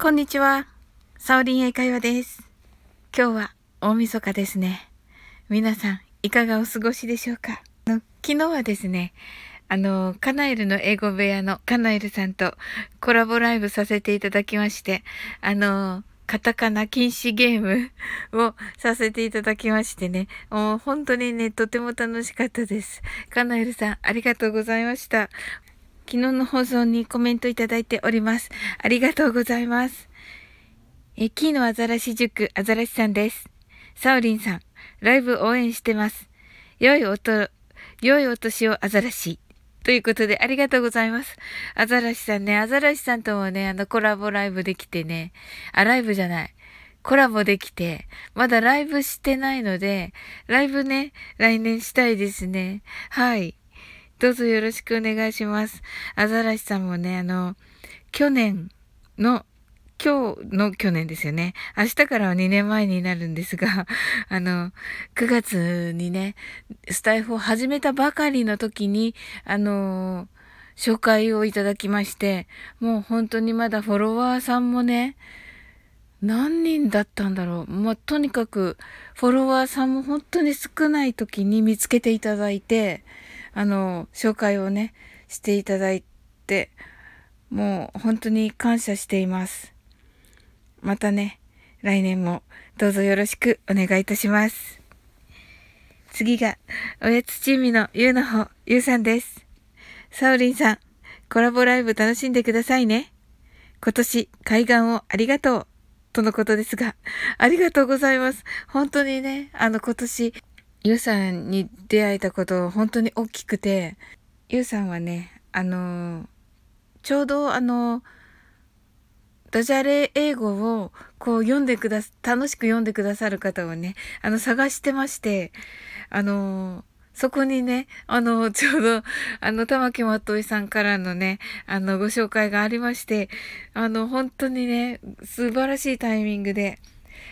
こんにちは。サオリン英会話です。今日は大晦日ですね。皆さん、いかがお過ごしでしょうか？昨日はですね、あの、カナエルの英語部屋のカナエルさんとコラボライブさせていただきまして、あの、カタカナ禁止ゲームをさせていただきましてね、もう本当にね、とても楽しかったです。カナエルさん、ありがとうございました。昨日の放送にコメントいただいております。ありがとうございます。え、キーのアザラシ塾、アザラシさんです。サオリンさん、ライブ応援してます。良い音、良いお年をアザラシ。ということで、ありがとうございます。アザラシさんね、アザラシさんともね、あの、コラボライブできてね、あ、ライブじゃない。コラボできて、まだライブしてないので、ライブね、来年したいですね。はい。どうぞよろしくお願いします。アザラシさんもね、あの、去年の、今日の去年ですよね。明日からは2年前になるんですが、あの、9月にね、スタイフを始めたばかりの時に、あの、紹介をいただきまして、もう本当にまだフォロワーさんもね、何人だったんだろう。まあ、とにかく、フォロワーさんも本当に少ない時に見つけていただいて、あの、紹介をね、していただいて、もう本当に感謝しています。またね、来年もどうぞよろしくお願いいたします。次が、おやつチームのゆうの方、ゆうさんです。サオリンさん、コラボライブ楽しんでくださいね。今年、海岸をありがとう。とのことですが、ありがとうございます。本当にね、あの今年、ゆうさんに出会えたこと本当に大きくて、ゆうさんはね、あの、ちょうどあの、ダジャレ英語をこう読んでくだ楽しく読んでくださる方をね、あの探してまして、あの、そこにね、あの、ちょうど、あの、玉木まといさんからのね、あの、ご紹介がありまして、あの、本当にね、素晴らしいタイミングで、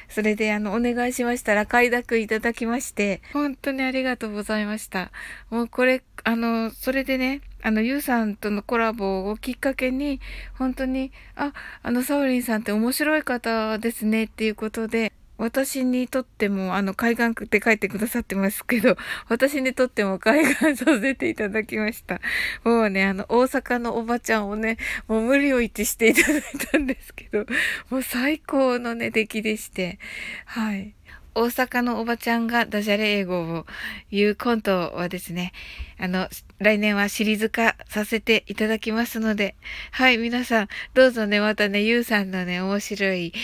それであの、お願いしましたら快諾いただきまして、本当にありがとうございました。もうこれ、あの、それでね、あの、ゆうさんとのコラボをきっかけに、本当に、あ、あの、サオリンさんって面白い方ですねっていうことで、私にとっても、あの、海岸って書いてくださってますけど、私にとっても海岸させていただきました。もうね、あの、大阪のおばちゃんをね、もう無理を一致していただいたんですけど、もう最高のね、出来でして、はい。大阪のおばちゃんがダジャレ英語を言うコントはですね、あの、来年はシリーズ化させていただきますので、はい、皆さん、どうぞね、またね、ゆうさんのね、面白い、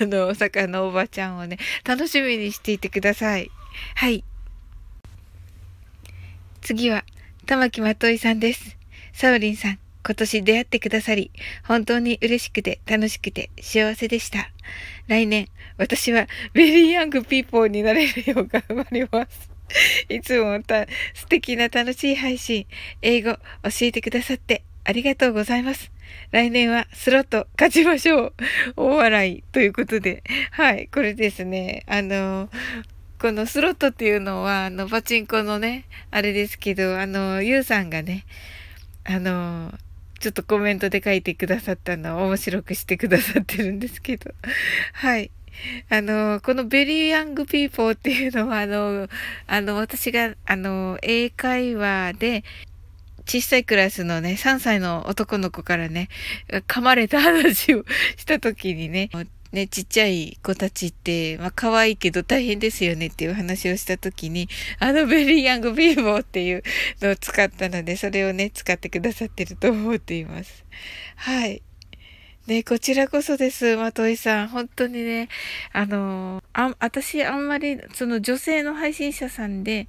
あの、大阪のおばちゃんをね、楽しみにしていてください。はい。次は、玉木まといさんです。サウリンさん。今年出会ってくださり、本当に嬉しくて楽しくて幸せでした。来年、私は very young people になれるよう頑張ります。いつもまた素敵な楽しい配信、英語教えてくださってありがとうございます。来年はスロット勝ちましょう。大笑いということで。はい、これですね。あの、このスロットっていうのは、あの、パチンコのね、あれですけど、あの、ゆうさんがね、あの、ちょっとコメントで書いてくださったのを面白くしてくださってるんですけど。はい。あの、この very young people っていうのは、あの、あの、私が、あの、英会話で、小さいクラスのね、3歳の男の子からね、噛まれた話をした時にね、ね、ちっちゃい子たちって、まあ可愛いけど大変ですよねっていう話をした時に、あのベリーヤングビーボーっていうのを使ったので、それをね、使ってくださってると思っています。はい。ね、こちらこそです、まといさん。本当にね、あのあ、私あんまり、その女性の配信者さんで、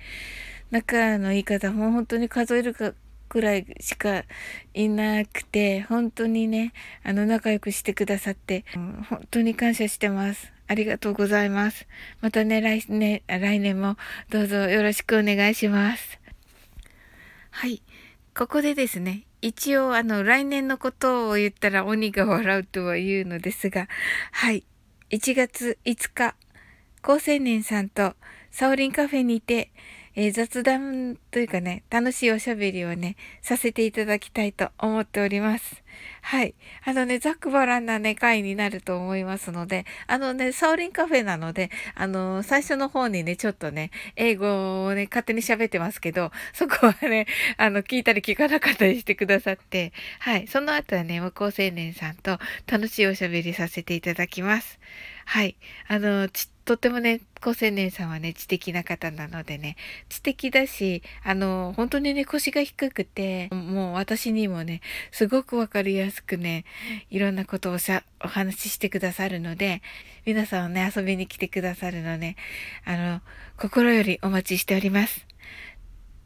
仲のいい方も本当に数えるかくらいしかいなくて、本当にね、あの、仲良くしてくださって、本当に感謝してます。ありがとうございます。またね、来年、来年もどうぞよろしくお願いします。はい。ここでですね、一応あの、来年のことを言ったら鬼が笑うとは言うのですが、はい。1月5日、高青年さんとサオリンカフェにて、えー、雑談というかね、楽しいおしゃべりをね、させていただきたいと思っております。はい。あのね、ざっくばらんなね、回になると思いますので、あのね、サオリンカフェなので、あの、最初の方にね、ちょっとね、英語をね、勝手に喋ってますけど、そこはね、あの、聞いたり聞かなかったりしてくださって、はい。その後はね、向こう青年さんと楽しいおしゃべりさせていただきます。はい。あの、ちとってもね、高青年さんはね、知的な方なのでね、知的だし、あの、本当にね、腰が低くて、もう私にもね、すごくわかりやすくね、いろんなことを、お話ししてくださるので、皆さんをね、遊びに来てくださるのね、あの、心よりお待ちしております。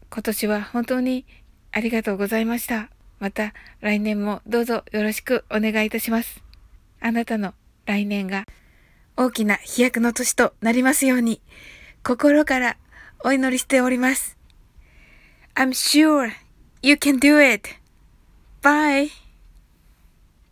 今年は本当にありがとうございました。また来年もどうぞよろしくお願いいたします。あなたの来年が大きな飛躍の年となりますように、心からお祈りしております。I'm sure you can do it. Bye.